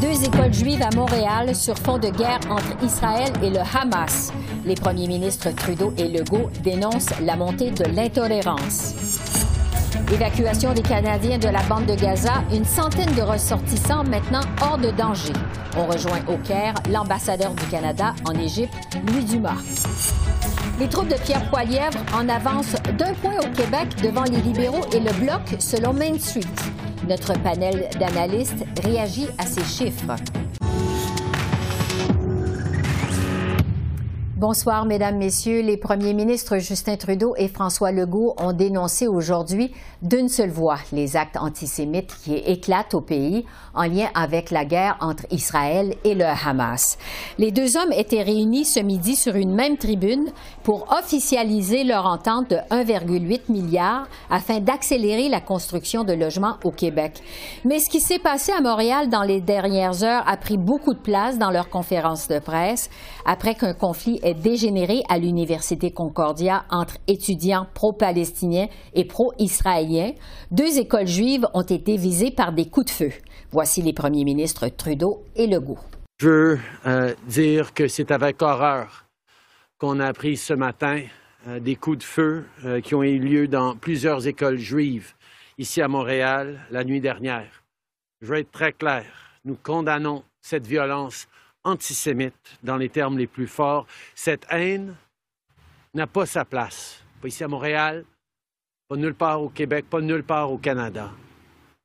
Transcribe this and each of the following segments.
Deux écoles juives à Montréal sur fond de guerre entre Israël et le Hamas. Les premiers ministres Trudeau et Legault dénoncent la montée de l'intolérance. Évacuation des Canadiens de la bande de Gaza, une centaine de ressortissants maintenant hors de danger. On rejoint au Caire l'ambassadeur du Canada en Égypte, Louis Dumas. Les troupes de Pierre Poilièvre en avance d'un point au Québec devant les libéraux et le Bloc selon Main Street. Notre panel d'analystes réagit à ces chiffres. Bonsoir, Mesdames, Messieurs. Les premiers ministres Justin Trudeau et François Legault ont dénoncé aujourd'hui d'une seule voix les actes antisémites qui éclatent au pays en lien avec la guerre entre Israël et le Hamas. Les deux hommes étaient réunis ce midi sur une même tribune pour officialiser leur entente de 1,8 milliard afin d'accélérer la construction de logements au Québec. Mais ce qui s'est passé à Montréal dans les dernières heures a pris beaucoup de place dans leur conférence de presse après qu'un conflit ait dégénéré à l'Université Concordia entre étudiants pro-palestiniens et pro-israéliens. Deux écoles juives ont été visées par des coups de feu. Voici les premiers ministres Trudeau et Legault. Je veux euh, dire que c'est avec horreur qu'on a appris ce matin euh, des coups de feu euh, qui ont eu lieu dans plusieurs écoles juives ici à Montréal la nuit dernière. Je veux être très clair. Nous condamnons cette violence antisémite dans les termes les plus forts. Cette haine n'a pas sa place. Pas ici à Montréal, pas nulle part au Québec, pas nulle part au Canada.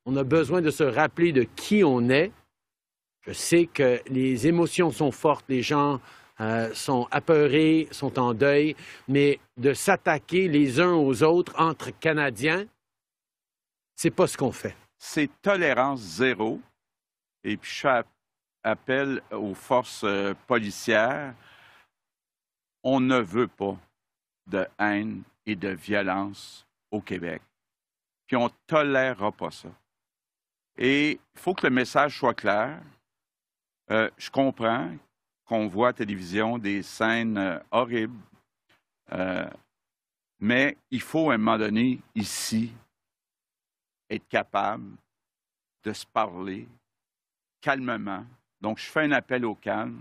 On a besoin de se rappeler de qui on est. Je sais que les émotions sont fortes, les gens euh, sont apeurés, sont en deuil, mais de s'attaquer les uns aux autres entre Canadiens, c'est pas ce qu'on fait. C'est tolérance zéro. Et puis, je appelle aux forces euh, policières. On ne veut pas de haine et de violence au Québec. Puis on ne tolérera pas ça. Et il faut que le message soit clair. Euh, je comprends qu'on voit à la télévision des scènes euh, horribles, mais il faut à un moment donné, ici, être capable de se parler calmement. Donc, je fais un appel au calme.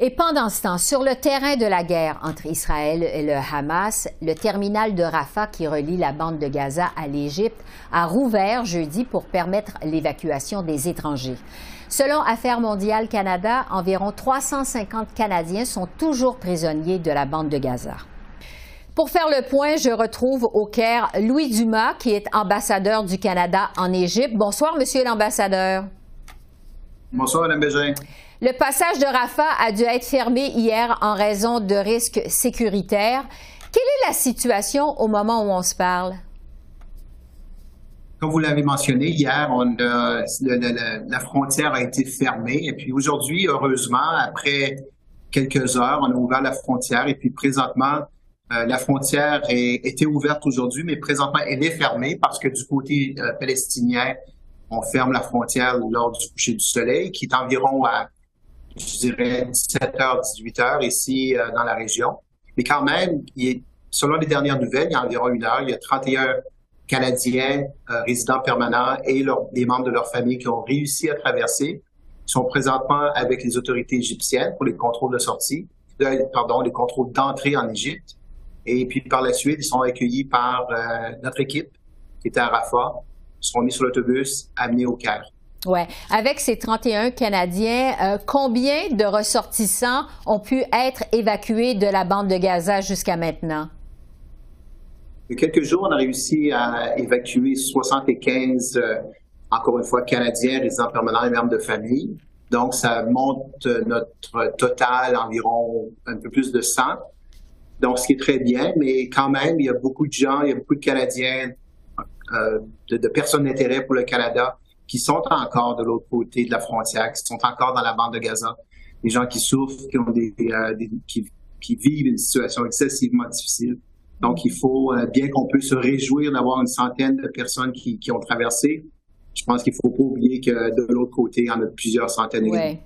Et pendant ce temps, sur le terrain de la guerre entre Israël et le Hamas, le terminal de Rafah qui relie la bande de Gaza à l'Égypte a rouvert jeudi pour permettre l'évacuation des étrangers. Selon Affaires mondiales Canada, environ 350 Canadiens sont toujours prisonniers de la bande de Gaza. Pour faire le point, je retrouve au Caire Louis Dumas, qui est ambassadeur du Canada en Égypte. Bonsoir, Monsieur l'ambassadeur. Bonsoir, Mme Bégin. Le passage de Rafah a dû être fermé hier en raison de risques sécuritaires. Quelle est la situation au moment où on se parle? Comme vous l'avez mentionné, hier, on a, le, le, la frontière a été fermée. Et puis aujourd'hui, heureusement, après quelques heures, on a ouvert la frontière. Et puis présentement, euh, la frontière est, était ouverte aujourd'hui, mais présentement, elle est fermée parce que du côté euh, palestinien, on ferme la frontière lors du coucher du soleil, qui est environ à, je dirais, 17h, 18h ici euh, dans la région. Mais quand même, est, selon les dernières nouvelles, il y a environ une heure, il y a 31 Canadiens euh, résidents permanents et leur, les membres de leur famille qui ont réussi à traverser. Ils sont présentement avec les autorités égyptiennes pour les contrôles de sortie, les contrôles d'entrée en Égypte. Et puis par la suite, ils sont accueillis par euh, notre équipe qui était à Rafah. Sont mis sur l'autobus, amenés au Caire. Ouais. Avec ces 31 Canadiens, euh, combien de ressortissants ont pu être évacués de la bande de Gaza jusqu'à maintenant? Il y a quelques jours, on a réussi à évacuer 75, euh, encore une fois, Canadiens, résidents permanents et membres de famille. Donc, ça monte notre total environ un peu plus de 100. Donc, ce qui est très bien, mais quand même, il y a beaucoup de gens, il y a beaucoup de Canadiens, euh, de, de personnes d'intérêt pour le Canada qui sont encore de l'autre côté de la frontière, qui sont encore dans la bande de Gaza, des gens qui souffrent, qui ont des, euh, des qui qui vivent une situation excessivement difficile. Donc, il faut, euh, bien qu'on peut se réjouir d'avoir une centaine de personnes qui, qui ont traversé, je pense qu'il ne faut pas oublier que de l'autre côté, il y en a plusieurs centaines. Oui.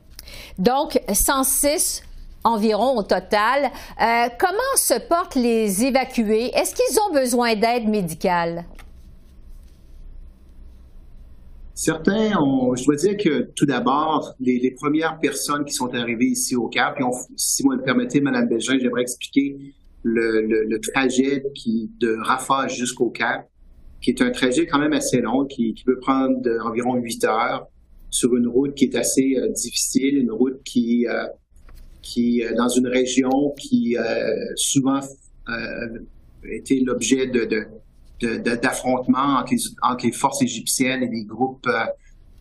Donc, 106 environ au total. Euh, comment se portent les évacués? Est-ce qu'ils ont besoin d'aide médicale? Certains, ont, je dois dire que tout d'abord, les, les, premières personnes qui sont arrivées ici au Cap, puis on, si vous me permettez, Mme Bégin, j'aimerais expliquer le, le, le, trajet qui, de Rafah jusqu'au Cap, qui est un trajet quand même assez long, qui, qui peut prendre environ 8 heures sur une route qui est assez euh, difficile, une route qui, euh, qui euh, dans une région qui euh, souvent euh, était l'objet de, de d'affrontements entre, entre, les forces égyptiennes et les groupes, euh,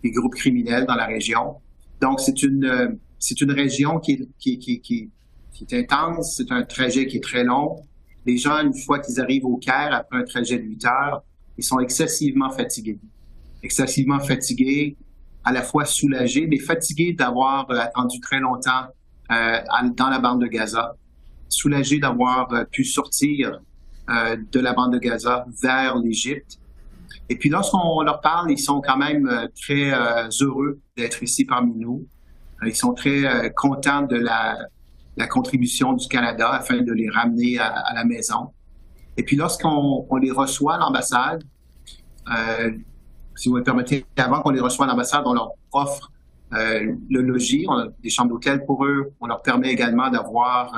les groupes criminels dans la région. Donc, c'est une, c'est une région qui qui, qui, qui, qui est intense, c'est un trajet qui est très long. Les gens, une fois qu'ils arrivent au Caire, après un trajet de 8 heures, ils sont excessivement fatigués. Excessivement fatigués, à la fois soulagés, mais fatigués d'avoir attendu très longtemps euh, dans la bande de Gaza, soulagés d'avoir euh, pu sortir euh, de la bande de Gaza vers l'Égypte. Et puis lorsqu'on leur parle, ils sont quand même euh, très euh, heureux d'être ici parmi nous. Ils sont très contents de la, contribution du Canada afin de les ramener à, la maison. Et puis lorsqu'on on les reçoit à l'ambassade, si vous me permettez, avant qu'on les reçoive à l'ambassade, on leur offre le logis, des chambres d'hôtel pour eux. On leur permet également d'avoir,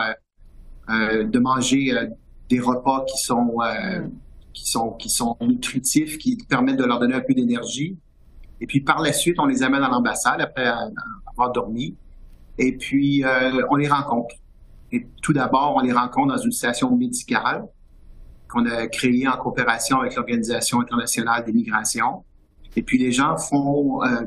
de manger des repas qui sont, euh, qui sont, qui sont nutritifs, qui permettent de leur donner un peu d'énergie. Et puis par la suite, on les amène à l'ambassade après avoir dormi. Et puis euh, on les rencontre. Et tout d'abord, on les rencontre dans une station médicale qu'on a créée en coopération avec l'Organisation internationale des migrations. Et puis les gens font euh,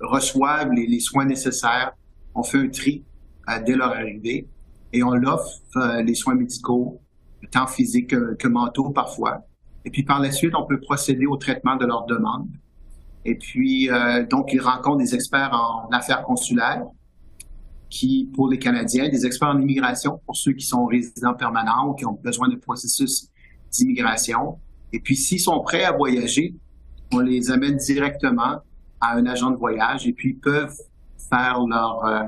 reçoivent les, soins nécessaires. On fait un tri euh, dès leur arrivée et on leur offre euh, les soins médicaux tant physiques que, que, mentaux parfois. Et puis par la suite, on peut procéder au traitement de leurs demandes. Et puis, euh, donc, ils rencontrent des experts en affaires consulaires qui, pour les Canadiens, des experts en immigration pour ceux qui sont résidents permanents ou qui ont besoin de processus d'immigration. Et puis, s'ils sont prêts à voyager, on les amène directement à un agent de voyage et puis ils peuvent faire leur, euh,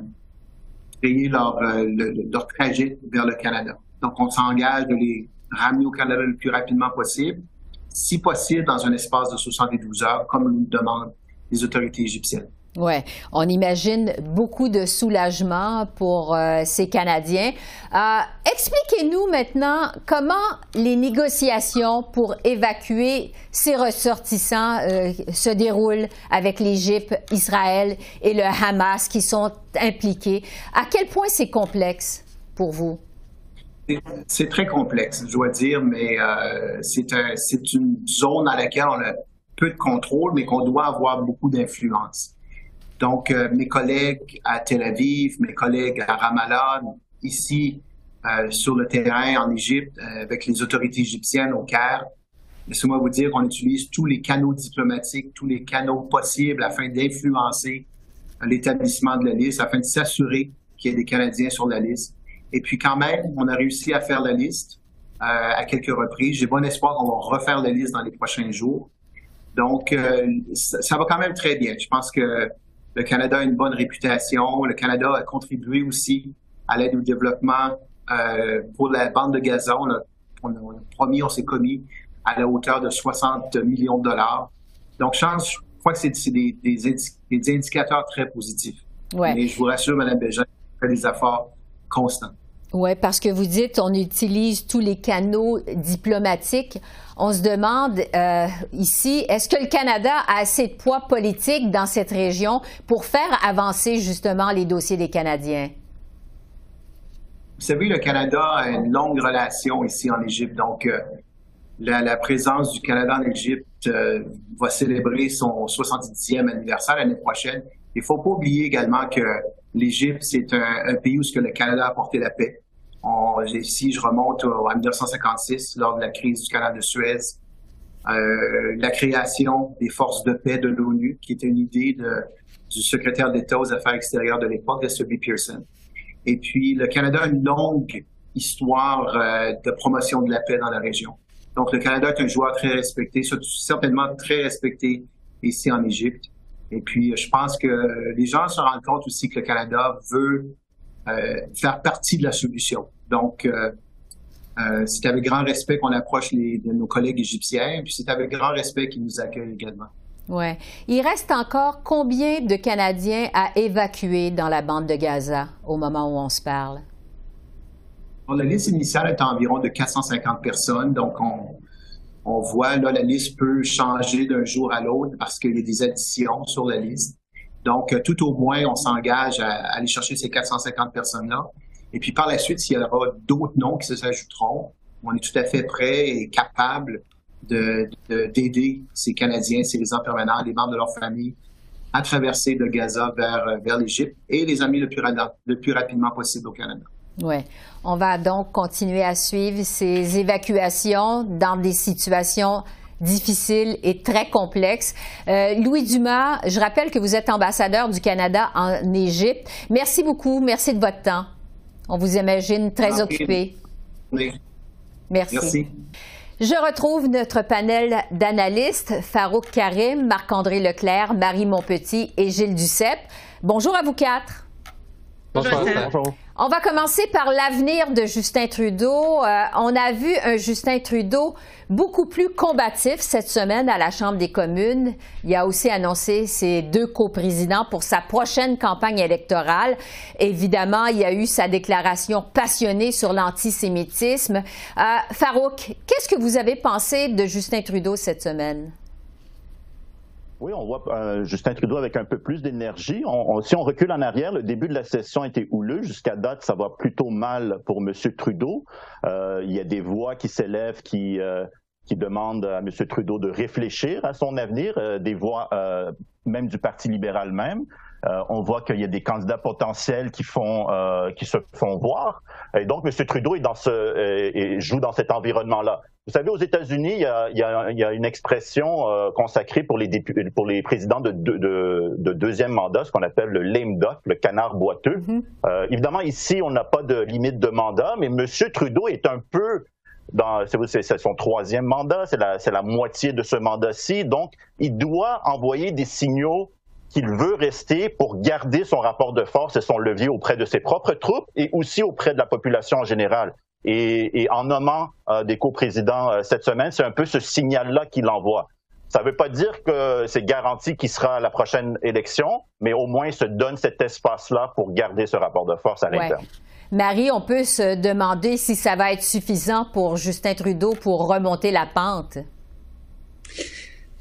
créer leur, euh, leur trajet vers le Canada. Donc, on s'engage de les ramener au Canada le plus rapidement possible, si possible dans un espace de 72 heures, comme nous demandent les autorités égyptiennes. Oui, on imagine beaucoup de soulagement pour euh, ces Canadiens. Euh, Expliquez-nous maintenant comment les négociations pour évacuer ces ressortissants euh, se déroulent avec l'Égypte, Israël et le Hamas qui sont impliqués. À quel point c'est complexe pour vous? C'est très complexe, je dois dire, mais euh, c'est un, une zone à laquelle on a peu de contrôle, mais qu'on doit avoir beaucoup d'influence. Donc, euh, mes collègues à Tel Aviv, mes collègues à Ramallah, ici euh, sur le terrain en Égypte, avec les autorités égyptiennes au Caire, laissez-moi vous dire qu'on utilise tous les canaux diplomatiques, tous les canaux possibles afin d'influencer l'établissement de la liste, afin de s'assurer qu'il y ait des Canadiens sur la liste. Et puis quand même, on a réussi à faire la liste euh, à quelques reprises. J'ai bon espoir qu'on va refaire la liste dans les prochains jours. Donc, euh, ça, ça, va quand même très bien. Je pense que le Canada a une bonne réputation. Le Canada a contribué aussi à l'aide au développement euh, pour la bande de Gaza. On a, on on promis, on s'est commis à la hauteur de 60 millions de dollars. Donc, je, pense, je crois que c'est des, des, des, indicateurs très positifs. Ouais. Mais je vous rassure, Mme Bégin, fait des efforts Oui, parce que vous dites on utilise tous les canaux diplomatiques. On se demande euh, ici, est-ce que le Canada a assez de poids politique dans cette région pour faire avancer justement les dossiers des Canadiens? Vous savez, le Canada a une longue relation ici en Égypte. Donc, euh, la, la, présence du Canada en Égypte euh, va célébrer son 70e anniversaire l'année prochaine. Il faut pas oublier également que l'Égypte, c'est un, pays où ce que le Canada a apporté la paix. On, si je remonte à 1956, lors de la crise du canal de Suez, euh, la création des forces de paix de l'ONU, qui était une idée du secrétaire d'État aux Affaires extérieures de l'époque, de celui Pearson. Et puis, le Canada a une longue histoire de promotion de la paix dans la région. Donc, le Canada est un joueur très respecté, certainement très respecté ici en Égypte. Et puis, je pense que les gens se rendent compte aussi que le Canada veut faire partie de la solution. Donc, euh, c'est avec grand respect qu'on approche de nos collègues égyptiens, puis c'est avec grand respect qu'ils nous accueillent également. Ouais. Il reste encore combien de Canadiens à évacuer dans la bande de Gaza au moment où on se parle? la liste initiale est environ de 450 personnes, donc on, voit là la liste peut changer d'un jour à l'autre parce qu'il y a des additions sur la liste. Donc, euh, tout au moins, on s'engage à aller chercher ces 450 personnes-là. Et puis par la suite, s'il y aura d'autres noms qui s'ajouteront, on est tout à fait prêt et capable d'aider ces Canadiens, ces résidents permanents, les membres de leur famille à traverser de Gaza vers, vers l'Égypte et les amener le plus rapidement possible au Canada. Oui. On va donc continuer à suivre ces évacuations dans des situations difficiles et très complexes. Euh, Louis Dumas, je rappelle que vous êtes ambassadeur du Canada en Égypte. Merci beaucoup. Merci de votre temps. On vous imagine très occupé. Oui. Merci. Je retrouve notre panel d'analystes, Farouk Karim, Marc-André Leclerc, Marie Montpetit et Gilles Duceppe. Bonjour à vous quatre. Bonjour. On va commencer par l'avenir de Justin Trudeau. Euh, on a vu un Justin Trudeau beaucoup plus combatif cette semaine à la Chambre des communes. Il a aussi annoncé ses deux coprésidents pour sa prochaine campagne électorale. Évidemment, il y a eu sa déclaration passionnée sur l'antisémitisme. Euh, Farouk, qu'est-ce que vous avez pensé de Justin Trudeau cette semaine? Oui, on voit euh, Justin Trudeau avec un peu plus d'énergie. si on recule en arrière, le début de la session était houleux. Jusqu'à date, ça va plutôt mal pour M. Trudeau. Euh, il y a des voix qui s'élèvent qui, euh, qui demandent à M. Trudeau de réfléchir à son avenir, des voix même du Parti libéral même. On voit qu'il y a des candidats potentiels qui font qui se font voir. Et donc, M. Trudeau est dans ce, et joue dans cet environnement-là. Vous savez, aux États-Unis, il, y a, une expression euh, consacrée pour les, pour les présidents de, deuxième mandat, ce qu'on appelle le lame duck, le canard boiteux. Mm-hmm. Euh, évidemment, ici, on n'a pas de limite de mandat, mais M. Trudeau est un peu dans, c'est son troisième mandat, c'est la, la moitié de ce mandat-ci, donc il doit envoyer des signaux qu'il veut rester pour garder son rapport de force et son levier auprès de ses propres troupes et aussi auprès de la population en général. Et, en nommant euh, des coprésidents euh, cette semaine, c'est un peu ce signal-là qu'il envoie. Ça ne veut pas dire que c'est garanti qu'il sera à la prochaine élection, mais au moins il se donne cet espace-là pour garder ce rapport de force à l'interne. Marie, on peut se demander si ça va être suffisant pour Justin Trudeau pour remonter la pente.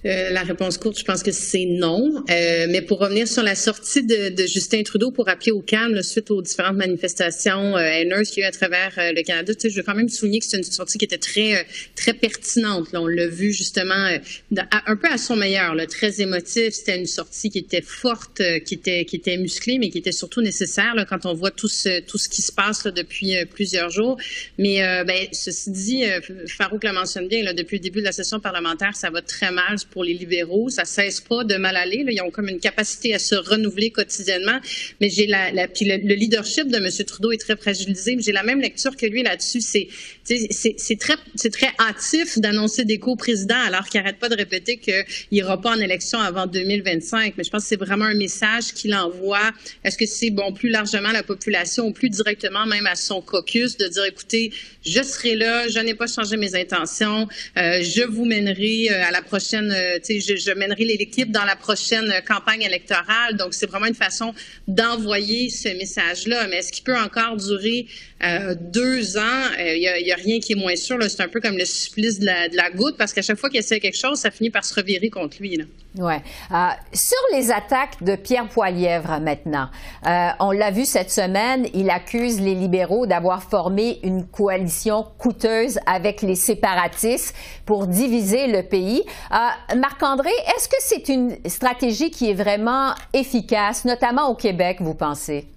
Euh, la réponse courte, je pense que c'est non. Euh, mais pour revenir sur la sortie de, de, Justin Trudeau pour appeler au calme suite aux différentes manifestations euh, haineuses qu'il eu à travers euh, le Canada, je veux quand même souligner que c'est une sortie qui était très très pertinente. Là. On l'a vu justement un peu à son meilleur, là, très émotif. C'était une sortie qui était forte, qui était qui était musclée, mais qui était surtout nécessaire là, quand on voit tout ce tout ce qui se passe là, depuis plusieurs jours. Mais ben, ceci dit, Farouk le mentionne bien, là, depuis le début de la session parlementaire, ça va très mal pour les libéraux. Ça cesse pas de mal aller. Ils ont comme une capacité à se renouveler quotidiennement. Mais j'ai la, puis le, leadership de M. Trudeau est très fragilisé. J'ai la même lecture que lui là-dessus. C'est c'est très c'est très hâtif d'annoncer des co-présidents alors qu'il n'arrête pas de répéter qu'il n'ira pas en élection avant 2025. Mais je pense que c'est vraiment un message qu'il envoie. Est-ce que c'est bon plus largement la population ou plus directement même à son caucus de dire écoutez, je serai là, je n'ai pas changé mes intentions, euh, je vous mènerai euh, à la prochaine euh, je, je mènerai l'équipe dans la prochaine campagne électorale. Donc, c'est vraiment une façon d'envoyer ce message-là. Mais est-ce qu'il peut encore durer euh, deux ans? Il euh, n'y a, rien qui est moins sûr. C'est un peu comme le supplice de la, goutte, parce qu'à chaque fois qu'il essaie quelque chose, ça finit par se revirer contre lui. Là. Euh, sur les attaques de Pierre Poilièvre maintenant, on l'a vu cette semaine, il accuse les libéraux d'avoir formé une coalition coûteuse avec les séparatistes pour diviser le pays. Marc-André, est-ce que c'est une stratégie qui est vraiment efficace, notamment au Québec, vous pensez?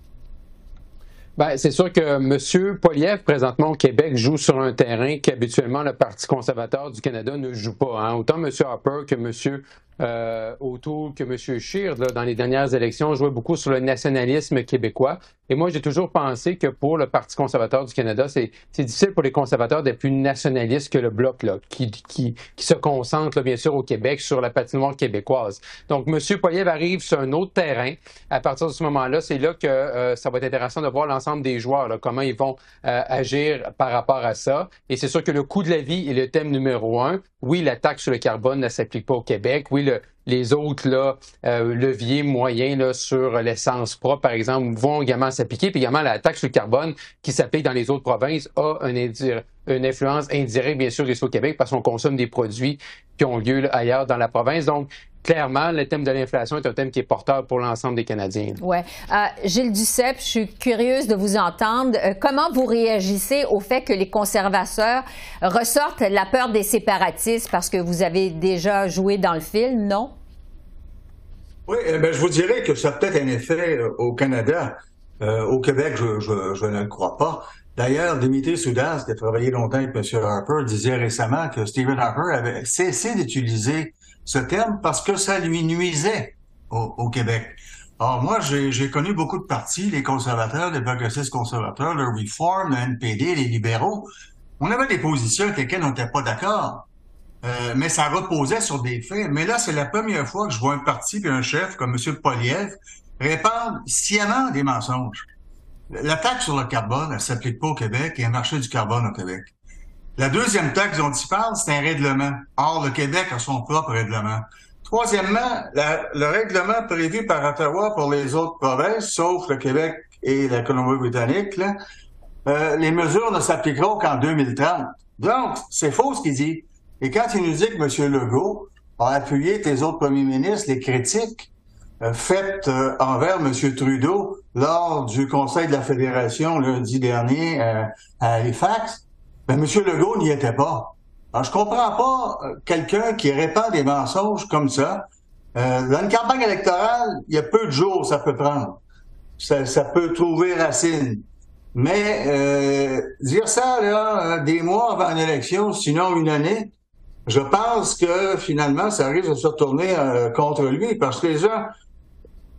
Bien, c'est sûr que M. Poliev, présentement au Québec, joue sur un terrain qu'habituellement le Parti conservateur du Canada ne joue pas. Hein. Autant M. Harper que M. euh, autour que M. Scheer, dans les dernières élections, jouait beaucoup sur le nationalisme québécois. Et moi, j'ai toujours pensé que pour le Parti conservateur du Canada, c'est difficile pour les conservateurs d'être plus nationalistes que le Bloc, là, qui, qui, qui se concentre, bien sûr, au Québec, sur la patinoire québécoise. Donc, M. Poiliev arrive sur un autre terrain. À partir de ce moment-là, c'est là que euh, ça va être intéressant de voir l'ensemble des joueurs, là, comment ils vont euh, agir par rapport à ça. Et c'est sûr que le coût de la vie est le thème numéro un. Oui, la taxe sur le carbone ne s'applique pas au Québec. Oui, le, les autres euh, leviers moyens sur l'essence propre, par exemple, vont également s'appliquer. Puis également, la taxe sur le carbone qui s'applique dans les autres provinces a une influence indirecte, bien sûr, ici au Québec parce qu'on consomme des produits qui ont lieu ailleurs dans la province. Donc, clairement, le thème de l'inflation est un thème qui est porteur pour l'ensemble des Canadiens. Oui. Euh, Gilles Duceppe, je suis curieuse de vous entendre. Euh, comment vous réagissez au fait que les conservateurs ressortent la peur des séparatistes parce que vous avez déjà joué dans le film, non? Oui, eh ben, je vous dirais que ça a peut-être un effet euh, au Canada. au Québec, je, je, ne le crois pas. D'ailleurs, Dimitri Soudas, qui a travaillé longtemps avec M. Harper, disait récemment que Stephen Harper avait cessé d'utiliser ce terme parce que ça lui nuisait au, Québec. Alors moi, j'ai connu beaucoup de partis, les conservateurs, les progressistes conservateurs, le Reform, le NPD, les libéraux. On avait des positions avec lesquelles on n'était pas d'accord. Euh, mais ça reposait sur des faits. Mais là, c'est la première fois que je vois un parti et un chef comme M. Poliev répandre sciemment des mensonges. La taxe sur le carbone, elle s'applique pas au Québec et un marché du carbone au Québec. La deuxième taxe dont il parle, c'est un règlement. Or, le Québec a son propre règlement. Troisièmement, le règlement prévu par Ottawa pour les autres provinces, sauf le Québec et la Colombie-Britannique, euh, les mesures ne s'appliqueront qu'en 2030. Donc, c'est faux ce qu'il dit. Et quand il nous dit que M. Legault a appuyé tes autres premiers ministres, les critiques euh, faites euh, envers M. Trudeau lors du Conseil de la Fédération lundi dernier à Halifax, ben, M. Legault n'y était pas. Alors, je comprends pas euh, quelqu'un qui répand des mensonges comme ça. Euh, dans une campagne électorale, il y a peu de jours ça peut prendre. Ça, ça peut trouver racine. Mais euh, dire ça là, des mois avant une élection, sinon une année, je pense que finalement, ça risque de se retourner contre lui parce que les gens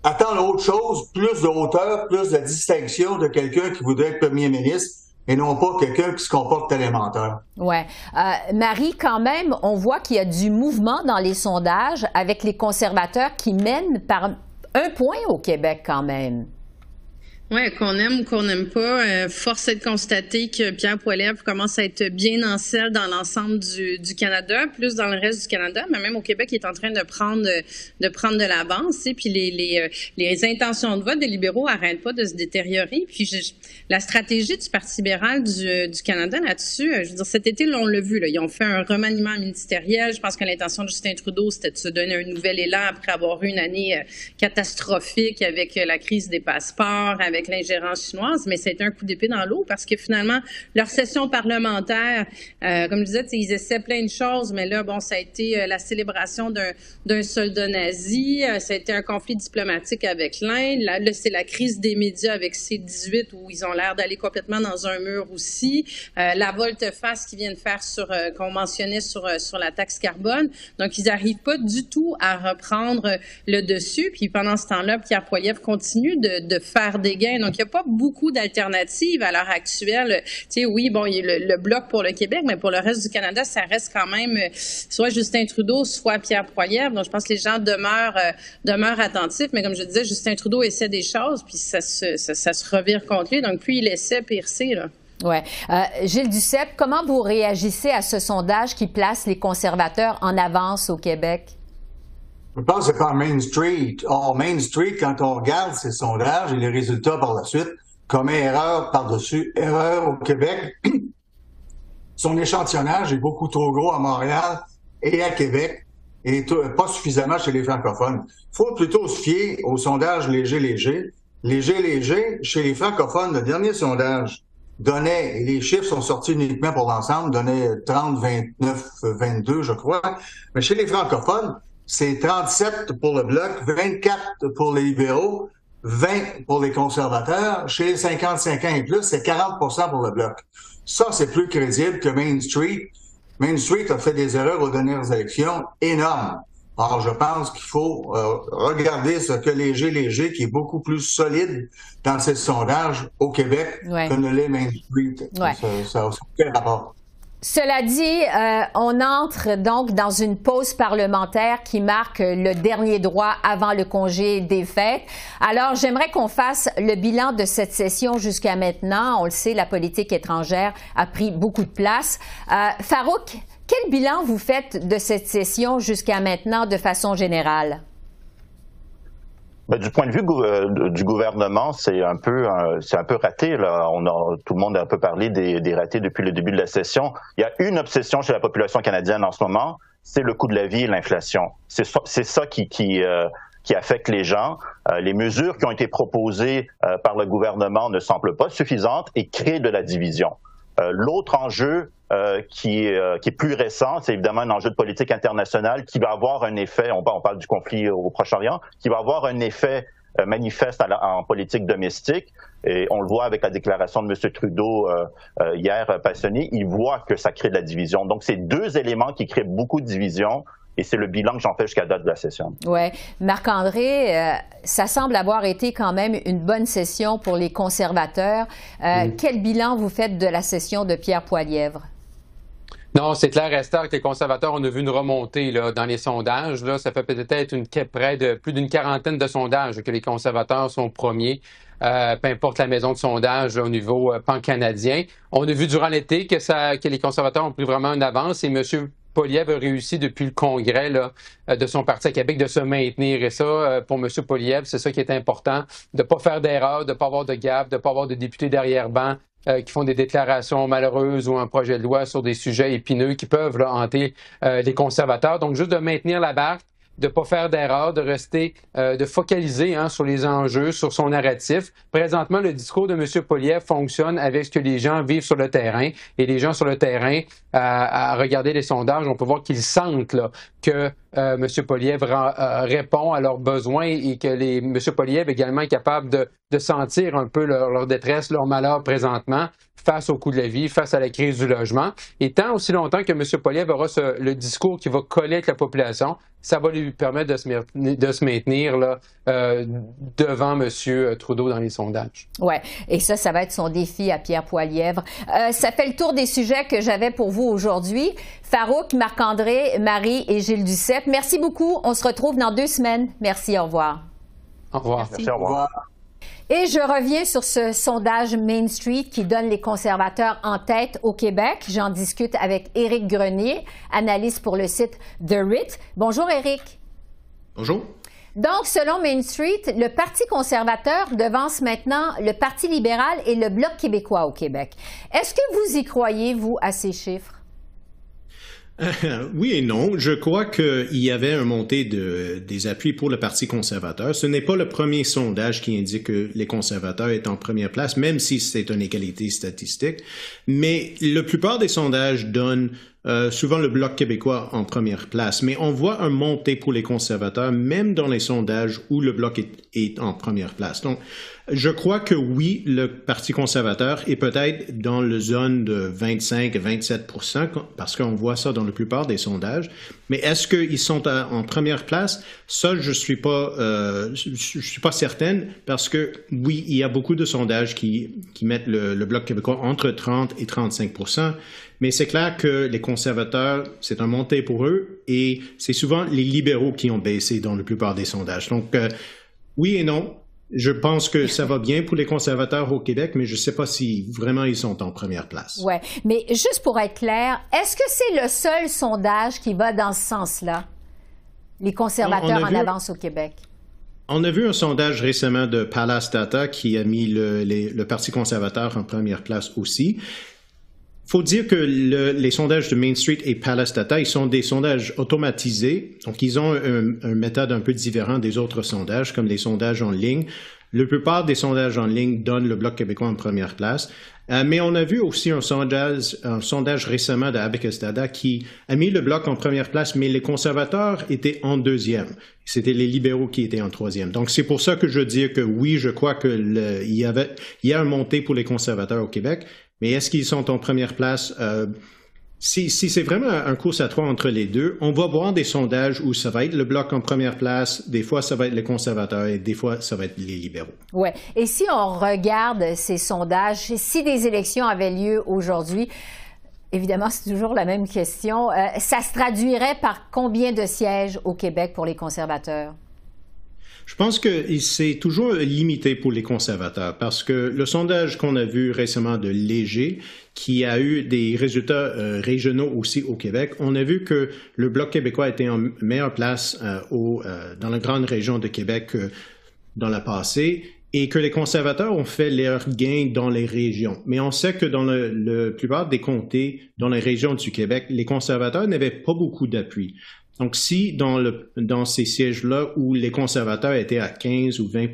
attendent autre chose, plus de hauteur, plus de distinction de quelqu'un qui voudrait être premier ministre et non pas quelqu'un qui se comporte élémentaire. Oui. Euh, Marie, quand même, on voit qu'il y a du mouvement dans les sondages avec les conservateurs qui mènent par un point au Québec quand même. Oui, qu'on aime ou qu'on n'aime pas, euh, force est de constater que Pierre Poilievre commence à être bien en selle dans l'ensemble du, Canada, plus dans le reste du Canada, mais même au Québec, il est en train de prendre de prendre de l'avance. Et puis les, les, euh, les, intentions de vote des libéraux arrêtent pas de se détériorer. Puis la stratégie du Parti libéral du, du Canada là-dessus, euh, je veux dire, cet été, on l'a vu, ils ont fait un remaniement ministériel. Je pense que l'intention de Justin Trudeau, c'était de se donner un nouvel élan après avoir eu une année catastrophique avec la crise des passeports, avec l'ingérence chinoise, mais c'est un coup d'épée dans l'eau parce que finalement, leur session parlementaire, euh, comme je disais, ils essaient plein de choses, mais là, bon, ça a été euh, la célébration d'un soldat nazi, euh, ça a été un conflit diplomatique avec l'Inde, là, c'est la crise des médias avec C-18 où ils ont l'air d'aller complètement dans un mur aussi, la volte-face qu'ils viennent faire sur, qu'on mentionnait sur, la taxe carbone. Donc, ils n'arrivent pas du tout à reprendre le dessus. Puis pendant ce temps-là, Pierre Poilievre continue de, de faire des gains donc, il n'y a pas beaucoup d'alternatives à l'heure actuelle. Tu sais, oui, bon, il y a le, bloc pour le Québec, mais pour le reste du Canada, ça reste quand même euh, soit Justin Trudeau, soit Pierre Poilievre. Donc, je pense que les gens demeurent, euh, demeurent attentifs. Mais comme je disais, Justin Trudeau essaie des choses, puis ça se, revire contre lui. Donc, plus il essaie, pire c'est, là. Oui. Euh, Gilles Duceppe, comment vous réagissez à ce sondage qui place les conservateurs en avance au Québec? Je pense que par Main Street. Or, Main Street, quand on regarde ces sondages et les résultats par la suite, comme erreur par-dessus erreur au Québec, son échantillonnage est beaucoup trop gros à Montréal et à Québec et pas suffisamment chez les francophones. Il faut plutôt se fier au sondage léger-léger. Léger-léger, chez les francophones, le dernier sondage donnait, et les chiffres sont sortis uniquement pour l'ensemble, donnait 30, 29, 22, je crois. Mais chez les francophones, c'est 37 pour le Bloc, 24 pour les libéraux, 20 pour les conservateurs. Chez les 55 ans et plus, c'est 40% pour le Bloc. Ça, c'est plus crédible que Main Street. Main Street a fait des erreurs aux dernières élections énormes. Or, je pense qu'il faut euh, regarder ce que Léger Léger, qui est beaucoup plus solide dans ces sondages au Québec que ne l'est Main Street. Ça, ça, rapport. Cela dit, euh, on entre donc dans une pause parlementaire qui marque le dernier droit avant le congé des fêtes. Alors, j'aimerais qu'on fasse le bilan de cette session jusqu'à maintenant. On le sait, la politique étrangère a pris beaucoup de place. Euh, Farouk, quel bilan vous faites de cette session jusqu'à maintenant de façon générale? Ben, du point de vue euh, du gouvernement, c'est un peu euh, c'est un peu raté. Là. On a, tout le monde a un peu parlé des, ratés depuis le début de la session. Il y a une obsession chez la population canadienne en ce moment, c'est le coût de la vie et l'inflation. C'est ça, qui, qui, euh, qui affecte les gens. les mesures qui ont été proposées par le gouvernement ne semblent pas suffisantes et créent de la division. L'autre enjeu, euh, qui, est, euh, qui, est, plus récent. C'est évidemment un enjeu de politique internationale qui va avoir un effet, on, on parle du conflit au Proche-Orient, qui va avoir un effet euh, manifeste en politique domestique. Et on le voit avec la déclaration de M. Trudeau hier passionné, il voit que ça crée de la division. Donc, c'est deux éléments qui créent beaucoup de division. Et c'est le bilan que j'en fais jusqu'à date de la session. Oui. Marc-André, ça semble avoir été quand même une bonne session pour les conservateurs. Quel bilan vous faites de la session de Pierre Poilièvre? Non, c'est clair, Esther, que les conservateurs, on a vu une remontée là, dans les sondages. Là, ça fait peut-être une près de plus d'une quarantaine de sondages que les conservateurs sont premiers. Euh, peu importe la maison de sondage au niveau euh, pan-canadien. On a vu durant l'été que, ça, que les conservateurs ont pris vraiment une avance et M. Poliev a réussi depuis le congrès euh, de son parti à de se maintenir. Et ça, euh, pour M. Poliev, c'est ça qui est important, de ne pas faire d'erreur, de ne pas avoir de gaffe, de ne pas avoir de députés derrière-banc euh, qui font des déclarations malheureuses ou un projet de loi sur des sujets épineux qui peuvent hanter les conservateurs. Donc, juste de maintenir la barque, de pas faire d'erreur, de rester, euh, de focaliser hein, sur les enjeux, sur son narratif. Présentement, le discours de M. Poliev fonctionne avec ce que les gens vivent sur le terrain. Et les gens sur le terrain, à regarder les sondages, on peut voir qu'ils sentent que euh, M. Poliev euh, répond à leurs besoins et que M. Poliev également est capable de, sentir un peu leur, détresse, leur malheur présentement face au coût de la vie, face à la crise du logement. Et tant aussi longtemps que M. Poliev aura le discours qui va coller avec la population, ça va lui permettre de se, de se maintenir là, euh, devant M. Trudeau dans les sondages. Oui, et ça, ça va être son défi à Pierre Poilièvre. Euh, ça fait le tour des sujets que j'avais pour vous aujourd'hui. Farouk, Marc-André, Marie et Gilles Duceppe, merci beaucoup. On se retrouve dans deux semaines. Merci, au revoir. Au revoir. Merci, au revoir. Et je reviens sur ce sondage Main Street qui donne les conservateurs en tête au Québec. J'en discute avec Éric Grenier, analyste pour le site The RIT. Bonjour Éric. Bonjour. Donc, selon Main Street, le Parti conservateur devance maintenant le Parti libéral et le Bloc québécois au Québec. Est-ce que vous y croyez, vous, à ces chiffres? Oui et non. Je crois qu'il y avait un montée de, des appuis pour le Parti conservateur. Ce n'est pas le premier sondage qui indique que les conservateurs est en première place, même si c'est une égalité statistique. Mais la plupart des sondages donnent euh, souvent le Bloc québécois en première place. Mais on voit un montée pour les conservateurs, même dans les sondages où le Bloc est, est en première place. Donc, je crois que oui, le Parti conservateur est peut-être dans la zone de 25 à 27 parce qu'on voit ça dans la plupart des sondages. Mais est-ce qu'ils sont en première place? Ça, je suis pas, euh, je, suis pas certaine parce que oui, il y a beaucoup de sondages qui, qui mettent le, le Bloc québécois entre 30 et 35 mais c'est clair que les conservateurs, c'est un montée pour eux et c'est souvent les libéraux qui ont baissé dans la plupart des sondages. Donc, euh, oui et non. Je pense que ça va bien pour les conservateurs au Québec, mais je ne sais pas si vraiment ils sont en première place. Oui, mais juste pour être clair, est-ce que c'est le seul sondage qui va dans ce sens-là? Les conservateurs en avance au Québec. On a vu un sondage récemment de Palace Data qui a mis le, le Parti conservateur en première place aussi faut dire que les sondages de Main Street et Palace Data, ils sont des sondages automatisés, donc ils ont une un méthode un peu différente des autres sondages, comme les sondages en ligne. La plupart des sondages en ligne donnent le Bloc québécois en première place. Euh, mais on a vu aussi un sondage, récemment d'Abacus Data qui a mis le Bloc en première place, mais les conservateurs étaient en deuxième. C'était les libéraux qui étaient en troisième. Donc c'est pour ça que je dis que oui, je crois qu'il y avait, il y a un montée pour les conservateurs au Québec, mais est-ce qu'ils sont en première place? Euh, si, c'est vraiment un course à trois entre les deux, on va voir des sondages où ça va être le bloc en première place, des fois ça va être les conservateurs et des fois ça va être les libéraux. Oui. Et si on regarde ces sondages, si des élections avaient lieu aujourd'hui, évidemment, c'est toujours la même question, euh, ça se traduirait par combien de sièges au Québec pour les conservateurs? Je pense que c'est toujours limité pour les conservateurs parce que le sondage qu'on a vu récemment de Léger, qui a eu des résultats euh, régionaux aussi au Québec, on a vu que le Bloc québécois était en meilleure place euh, euh, dans la grande région de Québec que dans le passé et que les conservateurs ont fait leurs gains dans les régions. Mais on sait que dans le plupart des comtés, dans les régions du Québec, les conservateurs n'avaient pas beaucoup d'appui. Donc, si dans, le, dans ces sièges-là où les conservateurs étaient à 15 ou 20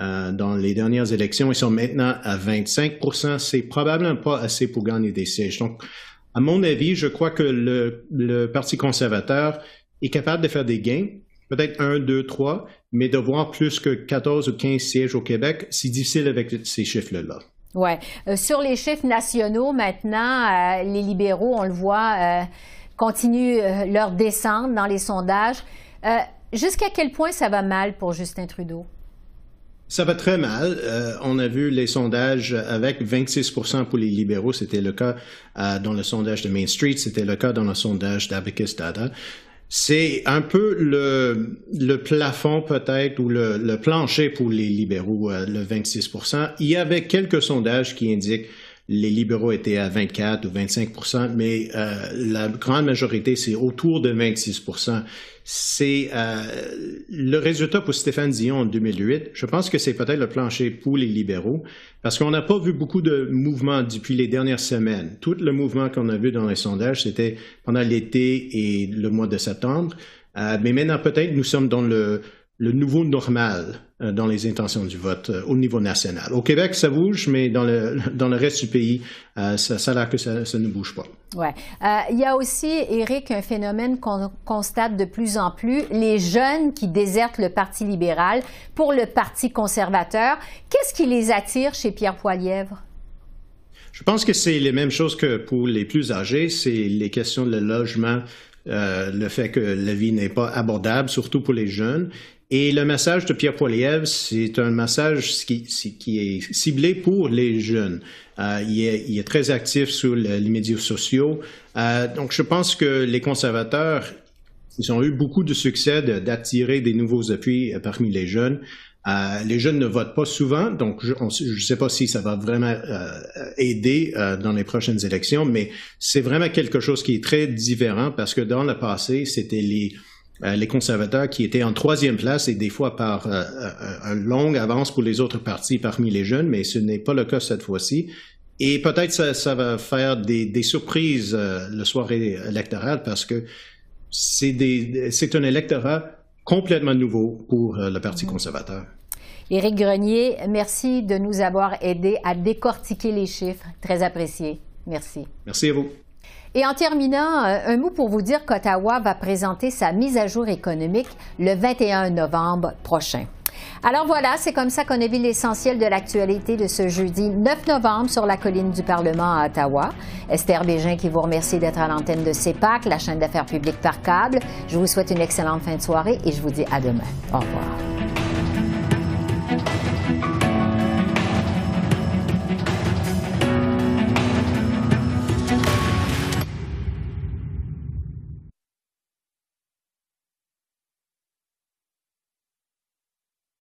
euh, dans les dernières élections, ils sont maintenant à 25 c'est probablement pas assez pour gagner des sièges. Donc, à mon avis, je crois que le, Parti conservateur est capable de faire des gains, peut-être un, deux, trois, mais de voir plus que 14 ou 15 sièges au Québec, c'est difficile avec ces chiffres-là. Oui. Euh, sur les chiffres nationaux, maintenant, euh, les libéraux, on le voit, continuent leur descente dans les sondages. Jusqu'à quel point ça va mal pour Justin Trudeau? Ça va très mal. Euh, on a vu les sondages avec 26% pour les libéraux, c'était le cas dans le sondage de Main Street, c'était le cas dans le sondage d'Abacus Data. C'est un peu le, le plafond peut-être ou le, le, plancher pour les libéraux, le 26% Il y avait quelques sondages qui indiquent les libéraux étaient à 24 ou 25% mais euh, la grande majorité, c'est autour de 26% C'est euh, le résultat pour Stéphane Dion en 2008. Je pense que c'est peut-être le plancher pour les libéraux, parce qu'on n'a pas vu beaucoup de mouvements depuis les dernières semaines. Tout le mouvement qu'on a vu dans les sondages, c'était pendant l'été et le mois de septembre. Euh, mais maintenant, peut-être, nous sommes dans le, le nouveau normal dans les intentions du vote euh, au niveau national. Au Québec, ça bouge, mais dans le, dans le reste du pays, euh, ça, ça a l'air que ça, ça, ne bouge pas. Ouais. il y a aussi, Éric, un phénomène qu'on constate de plus en plus, les jeunes qui désertent le Parti libéral pour le Parti conservateur. Qu'est-ce qui les attire chez Pierre Poilièvre? Je pense que c'est les mêmes choses que pour les plus âgés, c'est les questions de logement, euh, le fait que la vie n'est pas abordable, surtout pour les jeunes, et le message de Pierre Poilievre, c'est un message qui, est ciblé pour les jeunes. Euh, il, est, très actif sur les médias sociaux. Euh, donc, je pense que les conservateurs, ils ont eu beaucoup de succès d'attirer des nouveaux appuis euh, parmi les jeunes. Les jeunes ne votent pas souvent, donc je ne sais pas si ça va vraiment aider dans les prochaines élections, mais c'est vraiment quelque chose qui est très différent parce que dans le passé, c'était les les conservateurs qui étaient en troisième place et des fois par euh, euh, une longue avance pour les autres partis parmi les jeunes, mais ce n'est pas le cas cette fois-ci. Et peut-être ça, ça va faire des, des surprises le soirée électorale parce que c'est un électorat complètement nouveau pour le Parti mm-hmm. conservateur. Éric Grenier, merci de nous avoir aidés à décortiquer les chiffres. Très apprécié. Merci. Merci à vous. Et en terminant, euh, un mot pour vous dire qu'Ottawa va présenter sa mise à jour économique le 21 novembre prochain. Alors voilà, c'est comme ça qu'on a vu l'essentiel de l'actualité de ce jeudi 9 novembre sur la colline du Parlement à Ottawa. Esther Bégin qui vous remercie d'être à l'antenne de CEPAC, la chaîne d'affaires publiques par câble. Je vous souhaite une excellente fin de soirée et je vous dis à demain. Au revoir.